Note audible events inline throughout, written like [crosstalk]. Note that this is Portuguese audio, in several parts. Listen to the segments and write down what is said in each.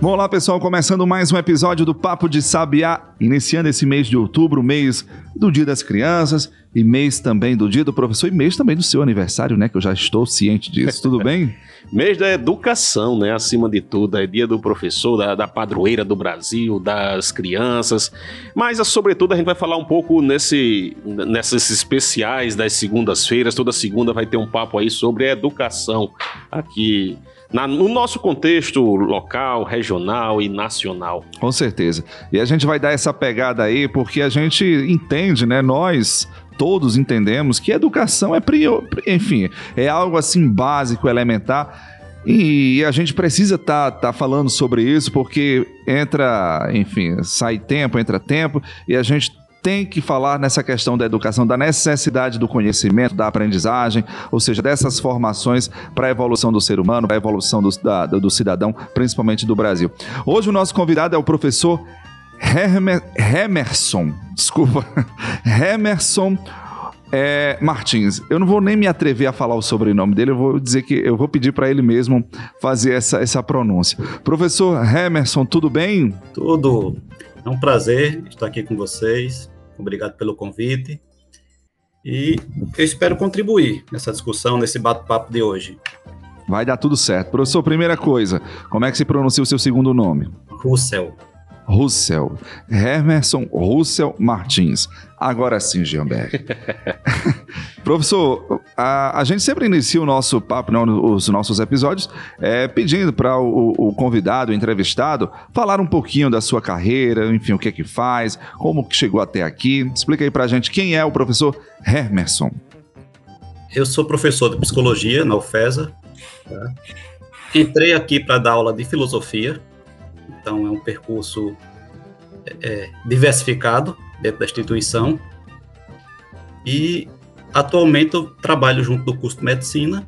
Bom, olá pessoal, começando mais um episódio do Papo de Sabiá, iniciando esse mês de outubro, mês do Dia das Crianças e mês também do Dia do Professor e mês também do seu aniversário, né? Que eu já estou ciente disso. Tudo bem? [laughs] mês da educação, né? Acima de tudo, é dia do professor, da, da padroeira do Brasil, das crianças. Mas, sobretudo, a gente vai falar um pouco nesse, nesses especiais das segundas-feiras. Toda segunda vai ter um papo aí sobre a educação aqui na, no nosso contexto local, regional e nacional. Com certeza. E a gente vai dar essa pegada aí porque a gente entende, né? Nós todos entendemos que educação é prior, enfim, é algo assim básico, elementar. E a gente precisa estar tá, tá falando sobre isso porque entra, enfim, sai tempo, entra tempo e a gente tem que falar nessa questão da educação, da necessidade do conhecimento, da aprendizagem, ou seja, dessas formações para a evolução do ser humano, para a evolução do, da, do cidadão, principalmente do Brasil. Hoje o nosso convidado é o professor Hermer, Hemerson, desculpa, [laughs] Hemerson é, Martins. Eu não vou nem me atrever a falar o sobrenome dele, eu vou dizer que eu vou pedir para ele mesmo fazer essa, essa pronúncia. Professor Hemerson, tudo bem? Tudo. É um prazer estar aqui com vocês. Obrigado pelo convite. E eu espero contribuir nessa discussão, nesse bate-papo de hoje. Vai dar tudo certo. Professor, primeira coisa, como é que se pronuncia o seu segundo nome? Russell. Russell. Hermerson Russell Martins. Agora sim, Gianberg. [laughs] Professor, a, a, gente sempre inicia o nosso papo, não, os nossos episódios, é, pedindo para o, o, convidado, o entrevistado, falar um pouquinho da sua carreira, enfim, o que é que faz, como que chegou até aqui. Explica aí para a gente quem é o professor Hermerson. Eu sou professor de psicologia na UFESA. Tá? Entrei aqui para dar aula de filosofia então é um percurso é, é, diversificado dentro da instituição. E atualmente eu trabalho junto do curso de medicina,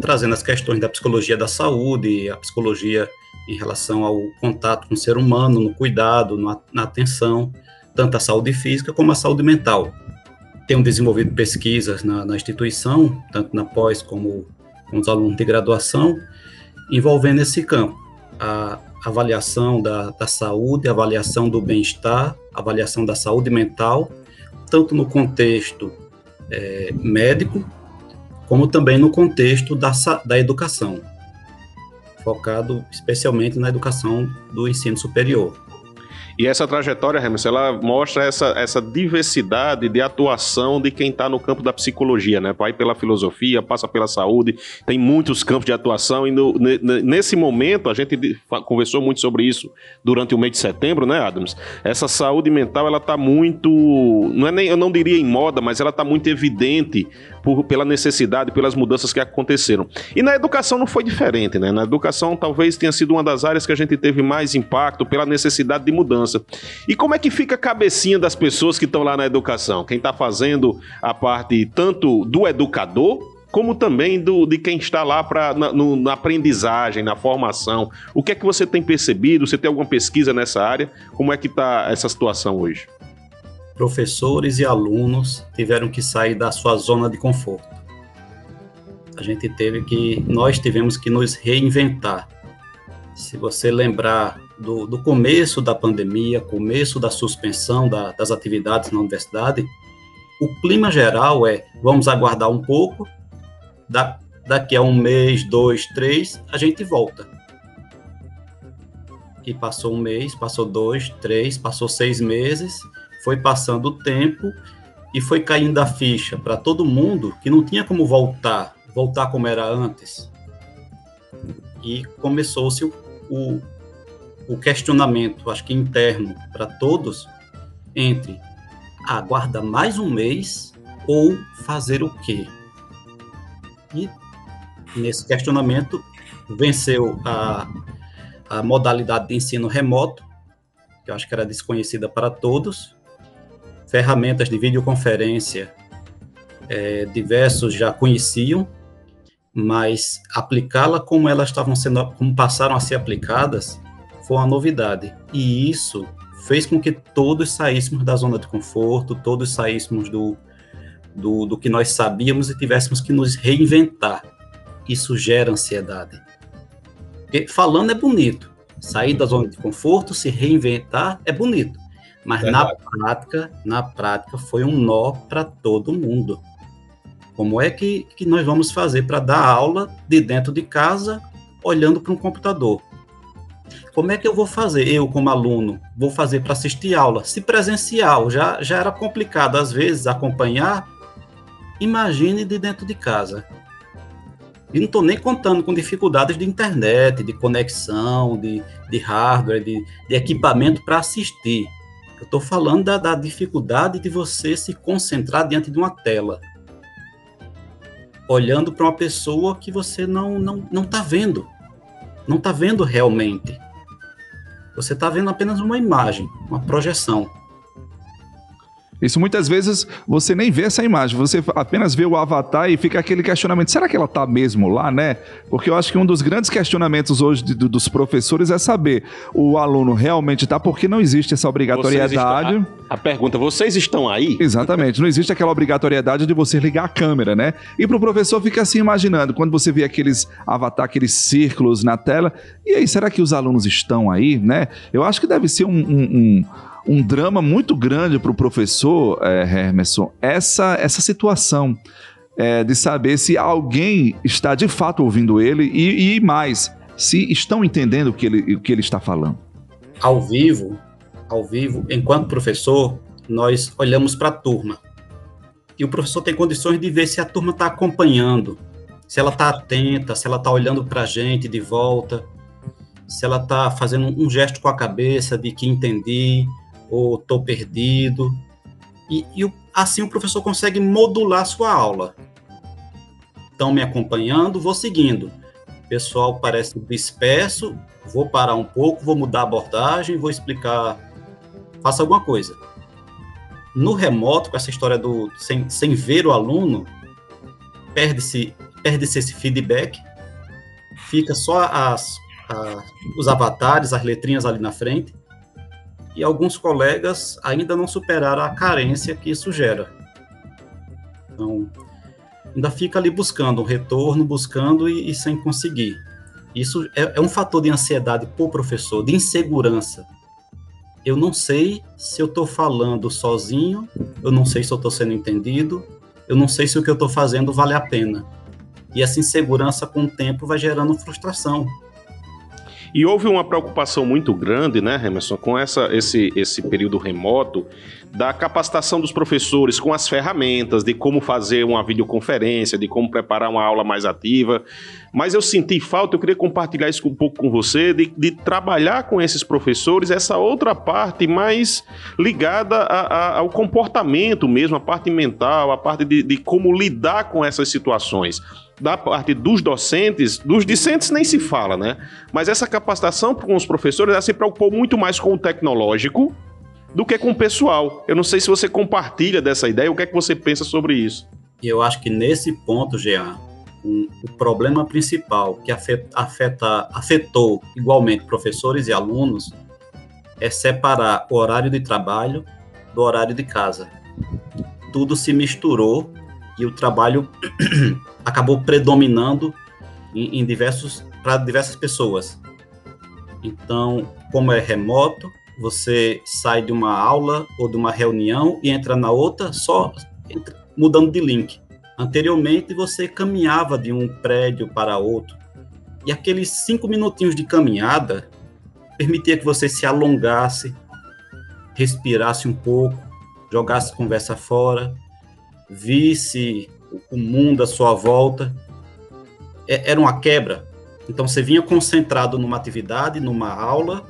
trazendo as questões da psicologia da saúde, a psicologia em relação ao contato com o ser humano, no cuidado, na, atenção, tanto a saúde física como a saúde mental. Tenho desenvolvido pesquisas na, na instituição, tanto na pós como com os alunos de graduação, envolvendo esse campo. A, avaliação da, da saúde, avaliação do bem-estar, avaliação da saúde mental, tanto no contexto é, médico, como também no contexto da, da educação, focado especialmente na educação do ensino superior. E essa trajetória, Remus, ela mostra essa, essa diversidade de atuação de quem está no campo da psicologia, né? Vai pela filosofia, passa pela saúde, tem muitos campos de atuação e no, nesse momento a gente conversou muito sobre isso durante o mês de setembro, né, Adams? Essa saúde mental, ela está muito, não é nem, eu não diria em moda, mas ela está muito evidente por, pela necessidade, pelas mudanças que aconteceram. E na educação não foi diferente, né? Na educação talvez tenha sido uma das áreas que a gente teve mais impacto pela necessidade de mudança. E como é que fica a cabecinha das pessoas que estão lá na educação? Quem está fazendo a parte tanto do educador como também do, de quem está lá pra, na, no, na aprendizagem, na formação. O que é que você tem percebido? Você tem alguma pesquisa nessa área? Como é que está essa situação hoje? Professores e alunos tiveram que sair da sua zona de conforto. A gente teve que, nós tivemos que nos reinventar. Se você lembrar do, do começo da pandemia, começo da suspensão da, das atividades na universidade, o clima geral é: vamos aguardar um pouco, da, daqui a um mês, dois, três, a gente volta. E passou um mês, passou dois, três, passou seis meses, foi passando o tempo e foi caindo a ficha para todo mundo que não tinha como voltar, voltar como era antes. E começou-se o, o, o, questionamento, acho que interno para todos, entre aguardar mais um mês ou fazer o quê? E nesse questionamento venceu a, a modalidade de ensino remoto, que eu acho que era desconhecida para todos, ferramentas de videoconferência é, diversos já conheciam, mas aplicá-la como elas estavam sendo, como passaram a ser aplicadas, foi uma novidade. E isso fez com que todos saíssemos da zona de conforto, todos saíssemos do, do, do que nós sabíamos e tivéssemos que nos reinventar. Isso gera ansiedade. Porque falando é bonito, sair da zona de conforto, se reinventar é bonito, mas Verdade. na prática, na prática foi um nó para todo mundo. Como é que, que nós vamos fazer para dar aula de dentro de casa, olhando para um computador? Como é que eu vou fazer, eu como aluno, vou fazer para assistir aula? Se presencial já, já era complicado às vezes acompanhar, imagine de dentro de casa. E não estou nem contando com dificuldades de internet, de conexão, de, de hardware, de, de equipamento para assistir. Eu estou falando da, da dificuldade de você se concentrar diante de uma tela olhando para uma pessoa que você não não não está vendo, não está vendo realmente. Você está vendo apenas uma imagem, uma projeção. Isso muitas vezes você nem vê essa imagem, você apenas vê o avatar e fica aquele questionamento: será que ela está mesmo lá, né? Porque eu acho que um dos grandes questionamentos hoje de, dos professores é saber o aluno realmente está, porque não existe essa obrigatoriedade. Estão, a, a, pergunta: vocês estão aí? Exatamente, não existe aquela obrigatoriedade de você ligar a câmera, né? E para o professor fica assim imaginando, quando você vê aqueles avatar, aqueles círculos na tela, e aí, será que os alunos estão aí, né? Eu acho que deve ser um, um, um um drama muito grande para o professor é, Hermerson essa, essa situação é, de saber se alguém está de fato ouvindo ele e, e mais, se estão entendendo o que ele, o que ele está falando. Ao vivo, ao vivo, enquanto professor, nós olhamos para a turma. E o professor tem condições de ver se a turma está acompanhando, se ela está atenta, se ela está olhando para a gente de volta, se ela está fazendo um gesto com a cabeça de que entendi, ou estou perdido. E, e, assim o professor consegue modular sua aula. Estão me acompanhando, vou seguindo. O pessoal parece disperso, vou parar um pouco, vou mudar a abordagem, vou explicar, faça alguma coisa. No remoto, com essa história do sem, sem ver o aluno, perde-se perde -se esse feedback, fica só as, os avatares, as letrinhas ali na frente, e alguns colegas ainda não superaram a carência que isso gera. Então, ainda fica ali buscando um retorno, buscando e, e sem conseguir. Isso é, é, um fator de ansiedade para o professor, de insegurança. Eu não sei se eu estou falando sozinho, eu não sei se eu estou sendo entendido, eu não sei se o que eu estou fazendo vale a pena. E essa insegurança, com o tempo, vai gerando frustração, e houve uma preocupação muito grande, né, Emerson, com essa, esse, esse período remoto, da capacitação dos professores com as ferramentas, de como fazer uma videoconferência, de como preparar uma aula mais ativa. Mas eu senti falta, eu queria compartilhar isso um pouco com você, de, de trabalhar com esses professores essa outra parte mais ligada a, a, ao comportamento mesmo, a parte mental, a parte de, de como lidar com essas situações da parte dos docentes, dos discentes nem se fala, né? Mas essa capacitação com os professores, ela se preocupou muito mais com o tecnológico do que com o pessoal. Eu não sei se você compartilha dessa ideia, o que é que você pensa sobre isso? Eu acho que nesse ponto, Jean, um, o problema principal que afeta, afetou igualmente professores e alunos é separar o horário de trabalho do horário de casa. Tudo se misturou e o trabalho [clears throat] acabou predominando em, em diversos para diversas pessoas. Então, como é remoto, você sai de uma aula ou de uma reunião e entra na outra só mudando de link. Anteriormente, você caminhava de um prédio para outro. E aqueles cinco minutinhos de caminhada permitia que você se alongasse, respirasse um pouco, jogasse conversa fora, visse o mundo à sua volta. É, era uma quebra. Então você vinha concentrado numa atividade, numa aula,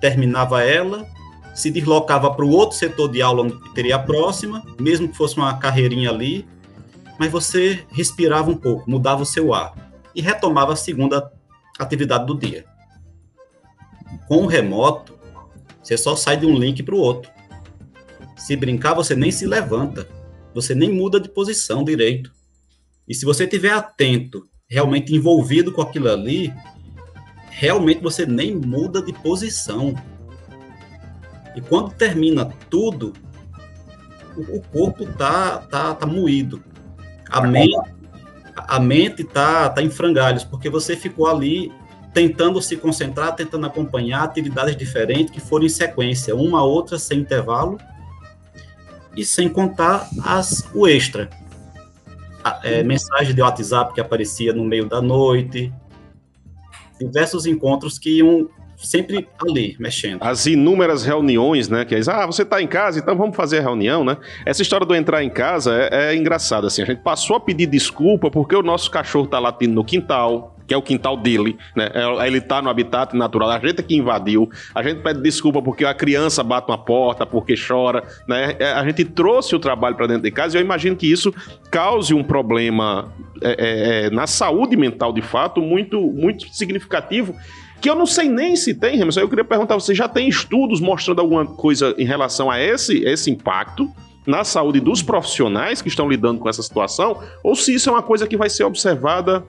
terminava ela, se deslocava para o outro setor de aula onde teria a próxima, mesmo que fosse uma carreirinha ali, mas você respirava um pouco, mudava o seu ar e retomava a segunda atividade do dia. Com o remoto, você só sai de um link para o outro. Se brincar, você nem se levanta, você nem muda de posição direito. E se você estiver atento, realmente envolvido com aquilo ali, realmente você nem muda de posição. E quando termina tudo, o, corpo tá, tá, tá moído. A mente, a mente tá, tá em frangalhos, porque você ficou ali tentando se concentrar, tentando acompanhar atividades diferentes que foram em sequência, uma a outra sem intervalo, e sem contar as, o extra. é, mensagem de WhatsApp que aparecia no meio da noite, diversos encontros que iam sempre ali, mexendo. As inúmeras reuniões, né? Que é, ah, você está em casa, então vamos fazer a reunião, né? Essa história do entrar em casa é, é engraçada, assim. A gente passou a pedir desculpa porque o nosso cachorro está latindo no quintal, que é o quintal dele, né? É, ele tá no habitat natural, a gente é que invadiu. A gente pede desculpa porque a criança bate na porta, porque chora, né? É, a gente trouxe o trabalho para dentro de casa e eu imagino que isso cause um problema é, é, na saúde mental, de fato, muito, muito significativo. Que eu não sei nem se tem, Remerson. Eu queria perguntar: você já tem estudos mostrando alguma coisa em relação a esse, esse impacto? na saúde dos profissionais que estão lidando com essa situação, ou se isso é uma coisa que vai ser observada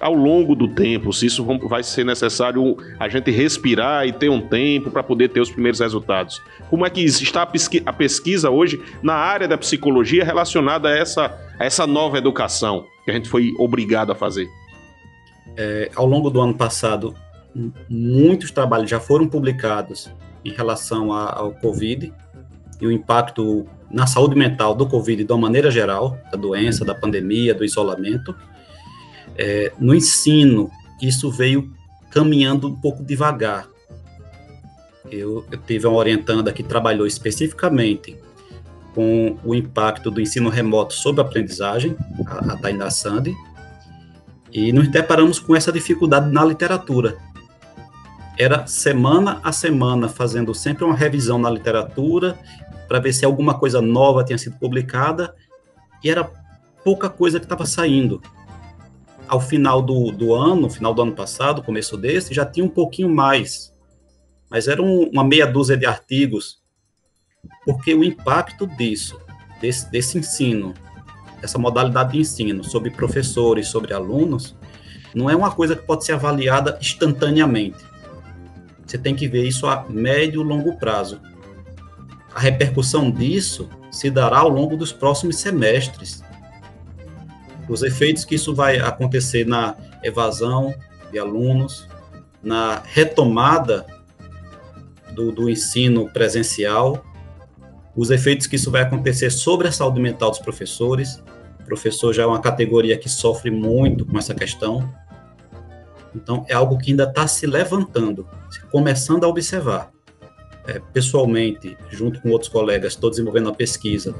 ao longo do tempo, se isso vai ser necessário a gente respirar e ter um tempo para poder ter os primeiros resultados. Como é que está a pesquisa hoje na área da psicologia relacionada a essa, a essa nova educação que a gente foi obrigado a fazer? É, ao longo do ano passado, muitos trabalhos já foram publicados em relação a, ao Covid e o impacto na saúde mental do Covid de uma maneira geral, da doença, da pandemia, do isolamento. É, no ensino, isso veio caminhando um pouco devagar. Eu, eu tive uma orientanda que trabalhou especificamente com o impacto do ensino remoto sobre a aprendizagem, a, a Tainá Sandy, e nos deparamos com essa dificuldade na literatura. Era semana a semana fazendo sempre uma revisão na literatura para ver se alguma coisa nova tinha sido publicada e era pouca coisa que estava saindo ao final do, do ano, final do ano passado, começo desse, já tinha um pouquinho mais. Mas era um, uma meia dúzia de artigos, porque o impacto disso, desse, desse ensino, essa modalidade de ensino sobre professores, sobre alunos, não é uma coisa que pode ser avaliada instantaneamente. Você tem que ver isso a médio e longo prazo. A repercussão disso se dará ao longo dos próximos semestres os efeitos que isso vai acontecer na evasão de alunos, na retomada do, do ensino presencial, os efeitos que isso vai acontecer sobre a saúde mental dos professores. O professor já é uma categoria que sofre muito com essa questão. Então, é algo que ainda está se levantando, começando a observar é, pessoalmente, junto com outros colegas, estou desenvolvendo uma pesquisa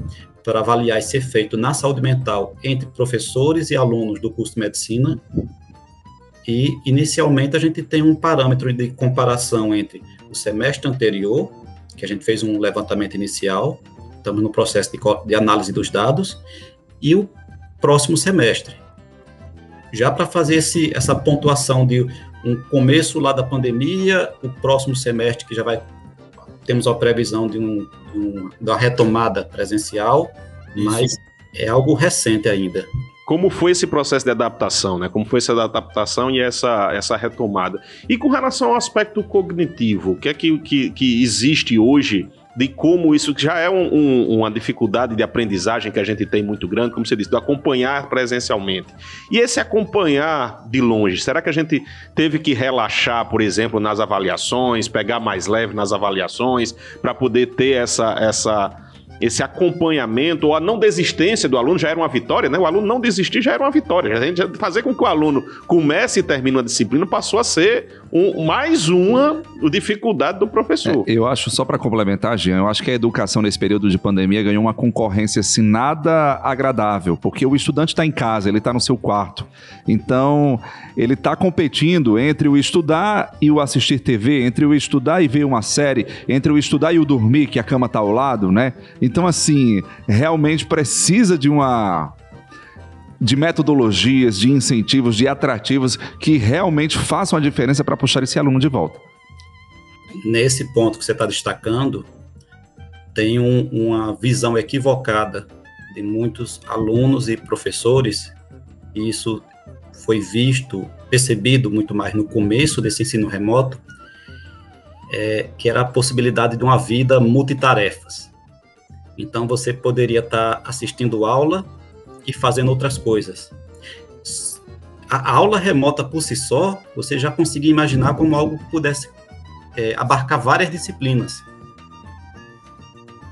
para avaliar esse efeito na saúde mental entre professores e alunos do curso de medicina. E, inicialmente, a gente tem um parâmetro de comparação entre o semestre anterior, que a gente fez um levantamento inicial, estamos no processo de, de análise dos dados, e o próximo semestre. Já para fazer esse, essa pontuação de um começo lá da pandemia, o próximo semestre que já vai temos a previsão de, um, de um, da retomada presencial, Isso. mas é algo recente ainda. Como foi esse processo de adaptação, né? Como foi essa adaptação e essa, essa retomada? E com relação ao aspecto cognitivo, o que é que, que, que existe hoje de como isso já é um, um, uma dificuldade de aprendizagem que a gente tem muito grande, como você disse, de acompanhar presencialmente. E esse acompanhar de longe, será que a gente teve que relaxar, por exemplo, nas avaliações, pegar mais leve nas avaliações, para poder ter essa, essa esse acompanhamento ou a não desistência do aluno já era uma vitória, né? O aluno não desistir já era uma vitória. A gente fazer com que o aluno comece e termine uma disciplina passou a ser um, mais uma dificuldade do professor. É, eu acho, só para complementar, Jean, eu acho que a educação nesse período de pandemia ganhou uma concorrência assim nada agradável, porque o estudante está em casa, ele está no seu quarto. Então, ele está competindo entre o estudar e o assistir TV, entre o estudar e ver uma série, entre o estudar e o dormir, que a cama está ao lado, né? Então, assim, realmente precisa de uma de metodologias, de incentivos, de atrativos que realmente façam a diferença para puxar esse aluno de volta. Nesse ponto que você está destacando, tem um, uma visão equivocada de muitos alunos e professores e isso foi visto, percebido muito mais no começo desse ensino remoto, é, que era a possibilidade de uma vida multitarefas. Então, você poderia estar assistindo aula e fazendo outras coisas. A aula remota por si só, você já conseguia imaginar como algo que pudesse é, abarcar várias disciplinas.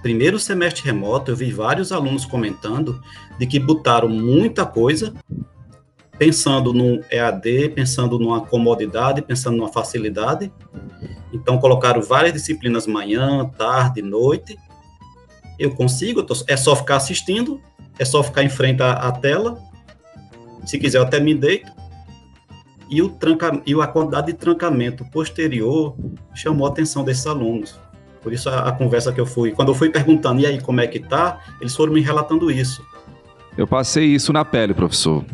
Primeiro semestre remoto, eu vi vários alunos comentando de que botaram muita coisa pensando no EAD, pensando numa comodidade, pensando numa facilidade. Então, colocaram várias disciplinas manhã, tarde, noite. Eu consigo, eu tô, é só ficar assistindo, é só ficar em frente à, à tela. Se quiser, eu até me deito. E, o tranca, e a quantidade de trancamento posterior chamou a atenção desses alunos. Por isso, a, a conversa que eu fui, quando eu fui perguntando, e aí, como é que tá? Eles foram me relatando isso. Eu passei isso na pele, professor.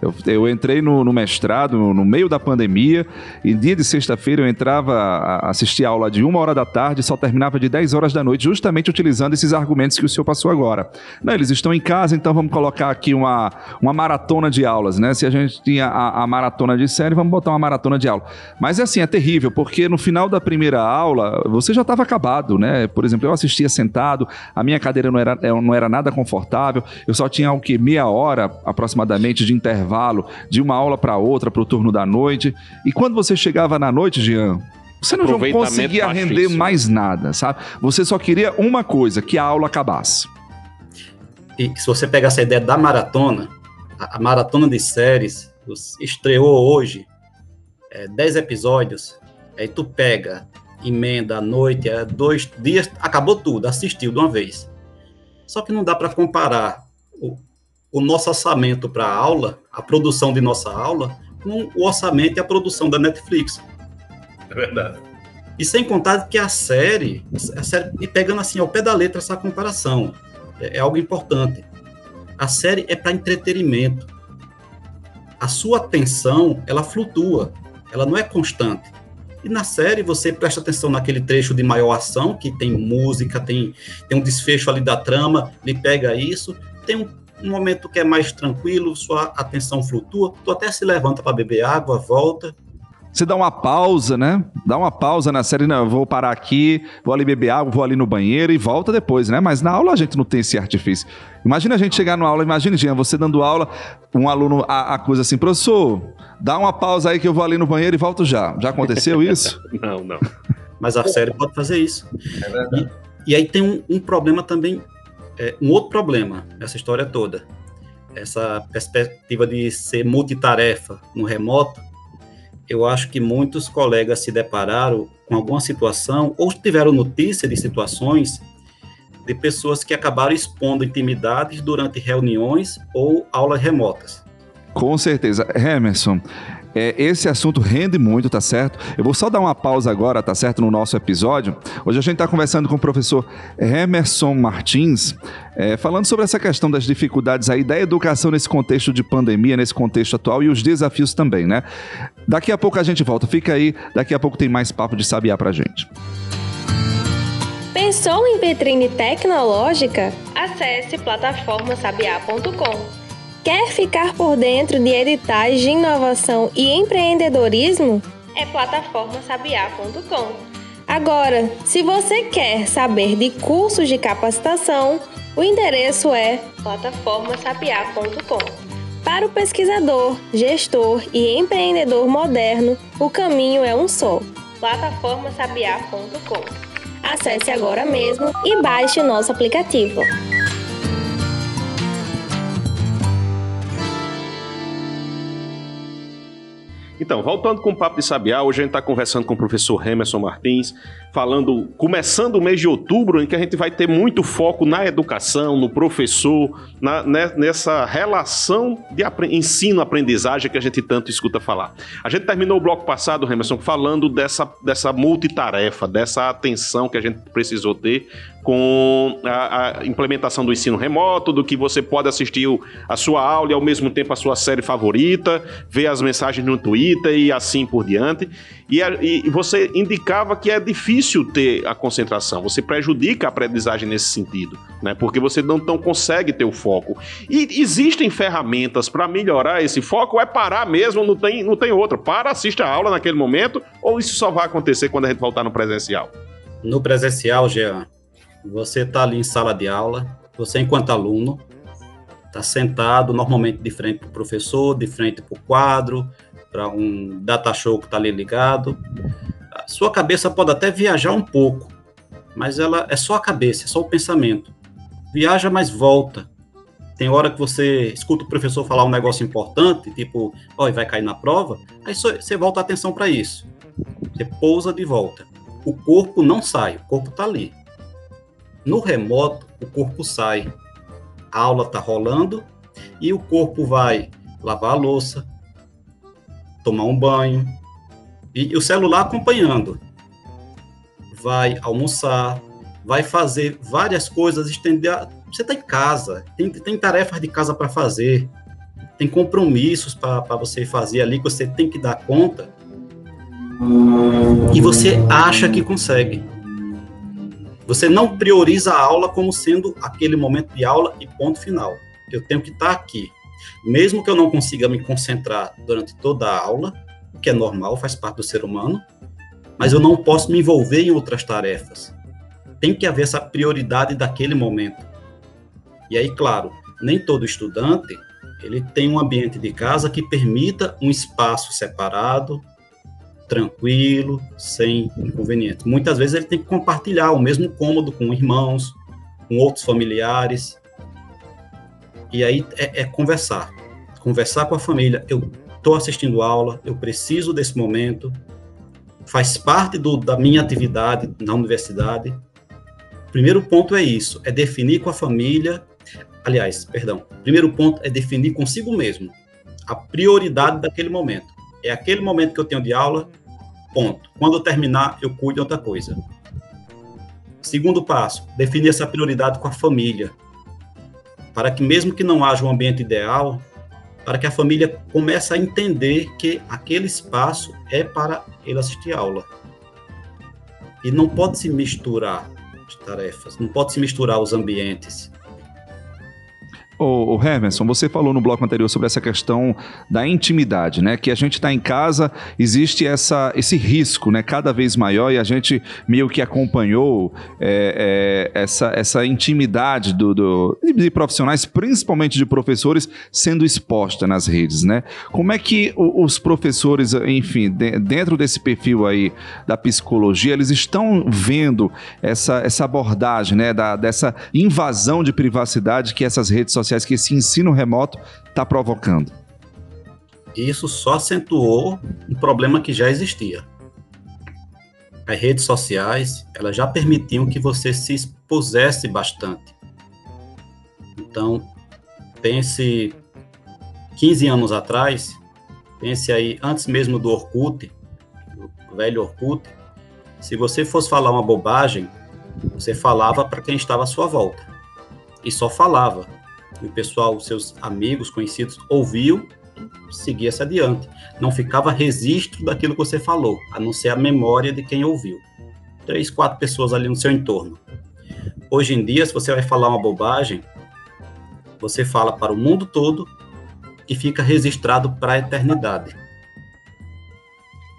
Eu, eu entrei no, no mestrado no, meio da pandemia e dia de sexta-feira eu entrava a assistir a aula de uma hora da tarde e só terminava de 10 horas da noite, justamente utilizando esses argumentos que o senhor passou agora. Não, eles estão em casa, então vamos colocar aqui uma, uma maratona de aulas, né? Se a gente tinha a, a maratona de série, vamos botar uma maratona de aula. Mas é assim, é terrível, porque no final da primeira aula você já estava acabado, né? Por exemplo, eu assistia sentado, a minha cadeira não era, não era nada confortável, eu só tinha o que? Meia hora aproximadamente de intervalo intervalo de uma aula para outra, para o turno da noite. E quando você chegava na noite, Jean, você não conseguia render mais nada, sabe? Você só queria uma coisa, que a aula acabasse. E se você pegar essa ideia da maratona, a, a maratona de séries estreou hoje, é, 10 episódios, aí tu pega, emenda à noite, é, dois dias, acabou tudo, assistiu de uma vez. Só que não dá para comparar o, nosso orçamento para a aula, a produção de nossa aula, com o orçamento e a produção da Netflix. É verdade. E sem contar que a série, a série e pegando assim ao pé da letra essa comparação, é, é algo importante. A série é para entretenimento. A sua atenção, ela flutua, ela não é constante. E na série você presta atenção naquele trecho de maior ação, que tem música, tem, tem um desfecho ali da trama, ele pega isso, tem um um momento que é mais tranquilo, sua atenção flutua, tu até se levanta para beber água, volta. Você dá uma pausa, né? Dá uma pausa na série, não, eu vou parar aqui, vou ali beber água, vou ali no banheiro e volta depois, né? Mas na aula a gente não tem esse artifício. Imagina a gente chegar numa aula, imagine, Jean, você dando aula, um aluno a, coisa assim, professor, dá uma pausa aí que eu vou ali no banheiro e volto já. Já aconteceu isso? [laughs] não, não. Mas a série pode fazer isso. É verdade. E, e aí tem um, um problema também é, um outro problema nessa história toda, essa perspectiva de ser multitarefa no remoto, eu acho que muitos colegas se depararam com alguma situação ou tiveram notícia de situações de pessoas que acabaram expondo intimidades durante reuniões ou aulas remotas. Com certeza. Emerson, é, esse assunto rende muito, tá certo? Eu vou só dar uma pausa agora, tá certo, no nosso episódio. Hoje a gente está conversando com o professor Emerson Martins, é, falando sobre essa questão das dificuldades aí da educação nesse contexto de pandemia, nesse contexto atual e os desafios também, né? Daqui a pouco a gente volta. Fica aí, daqui a pouco tem mais papo de sabiá pra gente. Pensou em vitrine tecnológica? Acesse plataformasabiá.com Quer ficar por dentro de editais de inovação e empreendedorismo? É plataformasabiá.com. Agora, se você quer saber de cursos de capacitação, o endereço é plataformasabiá.com. Para o pesquisador, gestor e empreendedor moderno, o caminho é um só: plataformasabiá.com. Acesse agora mesmo e baixe o nosso aplicativo. Então, voltando com o Papo de Sabiá, hoje a gente está conversando com o professor Emerson Martins, falando, começando o mês de outubro, em que a gente vai ter muito foco na educação, no professor, na, né, nessa relação de ensino-aprendizagem que a gente tanto escuta falar. A gente terminou o bloco passado, Emerson, falando dessa, dessa multitarefa, dessa atenção que a gente precisou ter com a, a, implementação do ensino remoto, do que você pode assistir a sua aula e ao mesmo tempo a sua série favorita, ver as mensagens no Twitter e assim por diante. E, e, você indicava que é difícil ter a concentração, você prejudica a aprendizagem nesse sentido, né? Porque você não, não consegue ter o foco. E existem ferramentas para melhorar esse foco, é parar mesmo, não tem, não tem outra. Para, assiste a aula naquele momento, ou isso só vai acontecer quando a gente voltar no presencial? No presencial, Jean, você está ali em sala de aula, você enquanto aluno, está sentado normalmente de frente para o professor, de frente para o quadro, para um data show que está ali ligado. A sua cabeça pode até viajar um pouco, mas ela é só a cabeça, é só o pensamento. Viaja, mas volta. Tem hora que você escuta o professor falar um negócio importante, tipo, ó, oh, vai cair na prova, aí você volta a atenção para isso. Você pousa de volta. O corpo não sai, o corpo está ali. No remoto, o corpo sai. A aula está rolando e o corpo vai lavar a louça, tomar um banho, e, o celular acompanhando. Vai almoçar, vai fazer várias coisas, estender. Você está em casa, tem, tem tarefas de casa para fazer, tem compromissos para você fazer ali que você tem que dar conta. E você acha que consegue. Você não prioriza a aula como sendo aquele momento de aula e ponto final. Eu tenho que estar aqui. Mesmo que eu não consiga me concentrar durante toda a aula, o que é normal, faz parte do ser humano, mas eu não posso me envolver em outras tarefas. Tem que haver essa prioridade daquele momento. E aí, claro, nem todo estudante ele tem um ambiente de casa que permita um espaço separado, tranquilo, sem inconvenientes. Muitas vezes ele tem que compartilhar o mesmo cômodo com irmãos, com outros familiares. E aí é, é conversar. Conversar com a família. Eu estou assistindo aula, eu preciso desse momento, faz parte do, da minha atividade na universidade. Primeiro ponto é isso, é definir com a família, aliás, perdão, primeiro ponto é definir consigo mesmo a prioridade daquele momento. É aquele momento que eu tenho de aula, ponto. Quando eu terminar, eu cuido de outra coisa. Segundo passo, definir essa prioridade com a família, para que mesmo que não haja um ambiente ideal, para que a família comece a entender que aquele espaço é para ele assistir aula. E não pode se misturar as tarefas, não pode se misturar os ambientes. O, o Hermanson, você falou no bloco anterior sobre essa questão da intimidade, né? Que a gente está em casa, existe essa, esse risco, né? Cada vez maior e a gente meio que acompanhou é, é, essa, essa intimidade do, do, de profissionais, principalmente de professores, sendo exposta nas redes, né? Como é que os professores, enfim, de, dentro desse perfil aí da psicologia, eles estão vendo essa, essa abordagem, né? Da, dessa invasão de privacidade que essas redes sociais sociais que esse ensino remoto está provocando? Isso só acentuou um problema que já existia. As redes sociais, elas já permitiam que você se expusesse bastante. Então, pense 15 anos atrás, pense aí antes mesmo do Orkut, do velho Orkut, se você fosse falar uma bobagem, você falava para quem estava à sua volta. E só falava o pessoal, os seus amigos, conhecidos, ouviam e seguia-se adiante. Não ficava registro daquilo que você falou, a não ser a memória de quem ouviu. Três, quatro pessoas ali no seu entorno. Hoje em dia, se você vai falar uma bobagem, você fala para o mundo todo e fica registrado para a eternidade.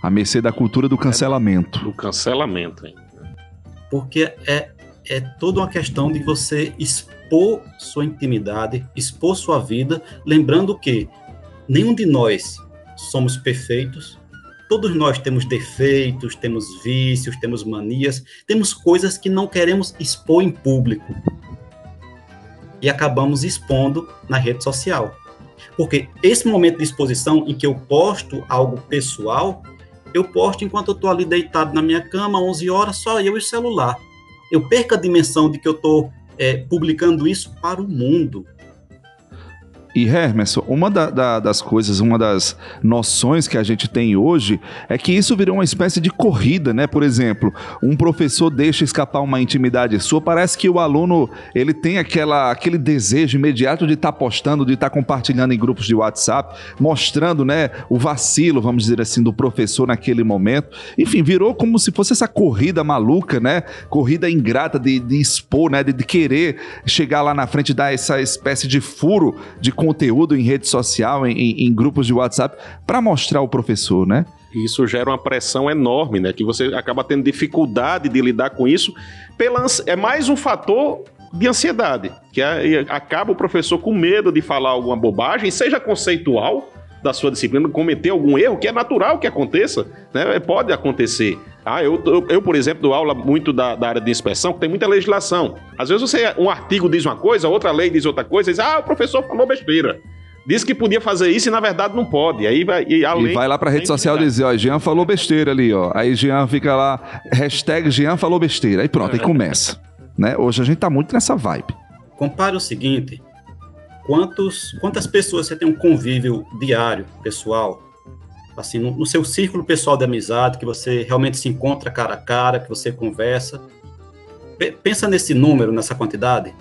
A mercê da cultura do cancelamento. Do cancelamento, hein? Porque é, é toda uma questão de você expor expor sua intimidade, expor sua vida, lembrando que nenhum de nós somos perfeitos, todos nós temos defeitos, temos vícios, temos manias, temos coisas que não queremos expor em público. E acabamos expondo na rede social. Porque esse momento de exposição em que eu posto algo pessoal, eu posto enquanto eu estou ali deitado na minha cama, 11 horas, só eu e o celular. Eu perco a dimensão de que eu estou é, publicando isso para o mundo. E Hermes, uma da, da, das coisas, uma das noções que a gente tem hoje é que isso virou uma espécie de corrida, né? Por exemplo, um professor deixa escapar uma intimidade sua, parece que o aluno ele tem aquela, aquele desejo imediato de estar tá postando, de estar tá compartilhando em grupos de WhatsApp, mostrando, né, o vacilo, vamos dizer assim, do professor naquele momento. Enfim, virou como se fosse essa corrida maluca, né? Corrida ingrata de, de expor, né? De, de querer chegar lá na frente, dar essa espécie de furo de conteúdo em rede social, em, em, grupos de WhatsApp, para mostrar o professor, né? Isso gera uma pressão enorme, né? Que você acaba tendo dificuldade de lidar com isso. Pela, é mais um fator de ansiedade, que é, acaba o professor com medo de falar alguma bobagem, seja conceitual da sua disciplina, cometer algum erro, que é natural que aconteça, né? Pode acontecer. Ah, eu, eu, eu, por exemplo, dou aula muito da, da, área de inspeção, que tem muita legislação. Às vezes você, um artigo diz uma coisa, outra lei diz outra coisa, e diz, ah, o professor falou besteira. Disse que podia fazer isso e na verdade não pode. Aí vai, e, além, e vai lá pra rede social dizer, ó, Jean falou besteira ali, ó. Aí Jean fica lá, hashtag Jean falou besteira. Aí pronto, aí começa. Né? Hoje a gente tá muito nessa vibe. Compare o seguinte: quantos, quantas pessoas você tem um convívio diário, pessoal, assim, no, no, seu círculo pessoal de amizade, que você realmente se encontra cara a cara, que você conversa. P pensa nesse número, nessa quantidade.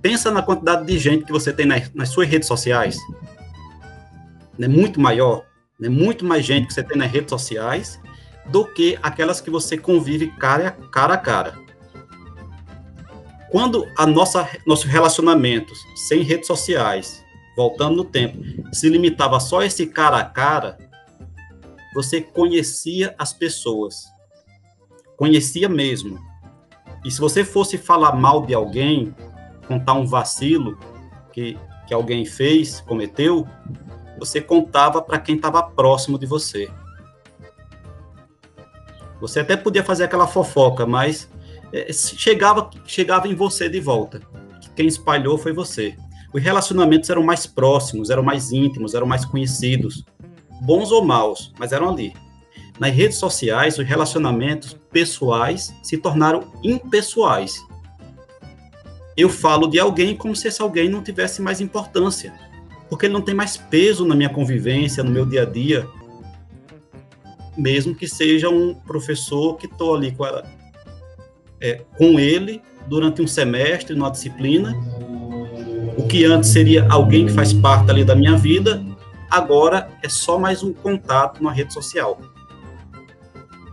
Pensa na quantidade de gente que você tem nas, nas suas redes sociais. É muito maior, é muito mais gente que você tem nas redes sociais do que aquelas que você convive cara cara. A cara. Quando a nossa nossos relacionamentos sem redes sociais, voltando no tempo, se limitava só a esse cara a cara, você conhecia as pessoas. Conhecia mesmo. E se você fosse falar mal de alguém, contar um vacilo que, que alguém fez, cometeu, você contava para quem estava próximo de você. Você até podia fazer aquela fofoca, mas é, chegava, chegava em você de volta. Quem espalhou foi você. Os relacionamentos eram mais próximos, eram mais íntimos, eram mais conhecidos bons ou maus, mas eram ali. Nas redes sociais, os relacionamentos pessoais se tornaram impessoais. Eu falo de alguém como se esse alguém não tivesse mais importância, porque ele não tem mais peso na minha convivência, no meu dia a dia, mesmo que seja um professor que estou ali é, com ele durante um semestre, numa disciplina. O que antes seria alguém que faz parte ali da minha vida, agora é só mais um contato na rede social.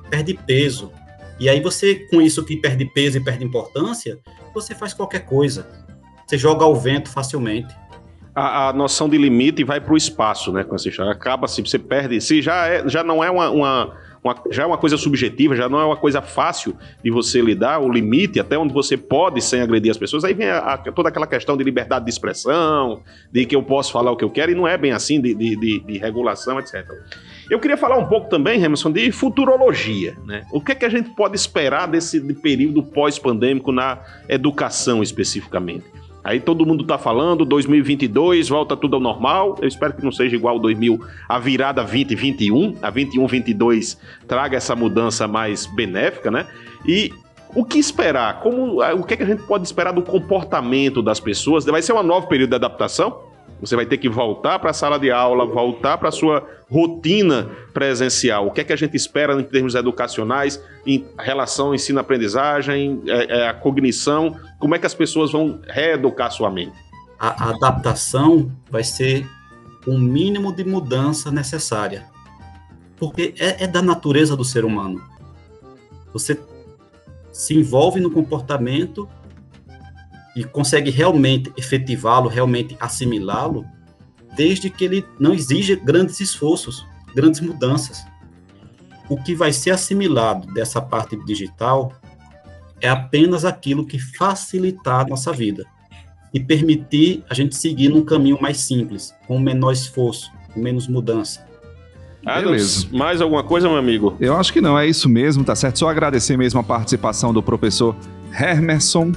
Perde peso. E aí você, com isso que perde peso e perde importância, você faz qualquer coisa. Você joga ao vento facilmente. A, a noção de limite vai para o espaço, né? Acaba, se você perde, se já, é, já não é uma, uma uma, já é uma coisa subjetiva, já não é uma coisa fácil de você lidar, o limite até onde você pode sem agredir as pessoas. Aí vem a, a, toda aquela questão de liberdade de expressão, de que eu posso falar o que eu quero, e não é bem assim, de, de, de, de regulação, etc. Eu queria falar um pouco também, Emerson, de futurologia. Né? O que, é que a gente pode esperar desse de período pós-pandêmico na educação especificamente? Aí todo mundo está falando, 2022 volta tudo ao normal. Eu espero que não seja igual 2000, a virada 2021, a 21, 22 traga essa mudança mais benéfica, né? E o que esperar? Como, o que, é que a gente pode esperar do comportamento das pessoas? Vai ser um novo período de adaptação? Você vai ter que voltar para a sala de aula, voltar para a sua rotina presencial. O que é que a gente espera em termos educacionais, em relação ao ensino-aprendizagem, é, é, a cognição? Como é que as pessoas vão reeducar sua mente? A, adaptação vai ser o mínimo de mudança necessária. Porque é, é da natureza do ser humano. Você se envolve no comportamento e consegue realmente efetivá-lo, realmente assimilá-lo, desde que ele não exija grandes esforços, grandes mudanças. O que vai ser assimilado dessa parte digital é apenas aquilo que facilitar a nossa vida e permitir a gente seguir num caminho mais simples, com menor esforço, com menos mudança. Adams, mais alguma coisa, meu amigo? Eu acho que não, é isso mesmo, tá certo? Só agradecer mesmo a participação do professor Hermerson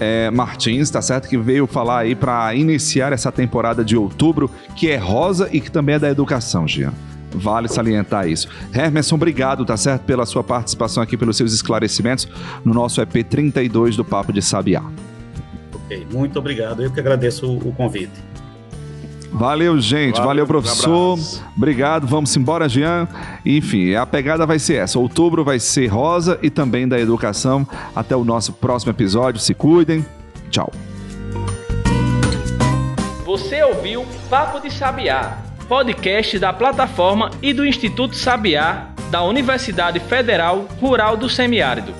é, Martins, tá certo? Que veio falar aí para iniciar essa temporada de outubro, que é rosa e que também é da educação, Gian. Vale salientar isso. Hermerson, obrigado, tá certo? Pela sua participação aqui, pelos seus esclarecimentos no nosso EP 32 do Papo de Sabiá. Ok, muito obrigado. Eu que agradeço o convite. Valeu, gente. Valeu, Valeu, professor. um. Obrigado. Vamos embora, Jean. Enfim, a pegada vai ser essa. Outubro vai ser rosa e também da educação. Até o nosso próximo episódio. Se cuidem. Tchau. Você ouviu Papo de Sabiá, podcast da plataforma e do Instituto Sabiá da Universidade Federal Rural do Semiárido,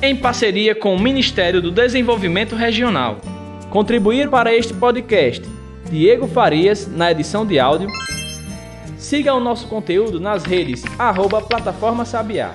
em parceria com o Ministério do Desenvolvimento Regional. Contribuir para este podcast Diego Farias na edição de áudio. Siga o nosso conteúdo nas redes arroba Plataforma Sabiá.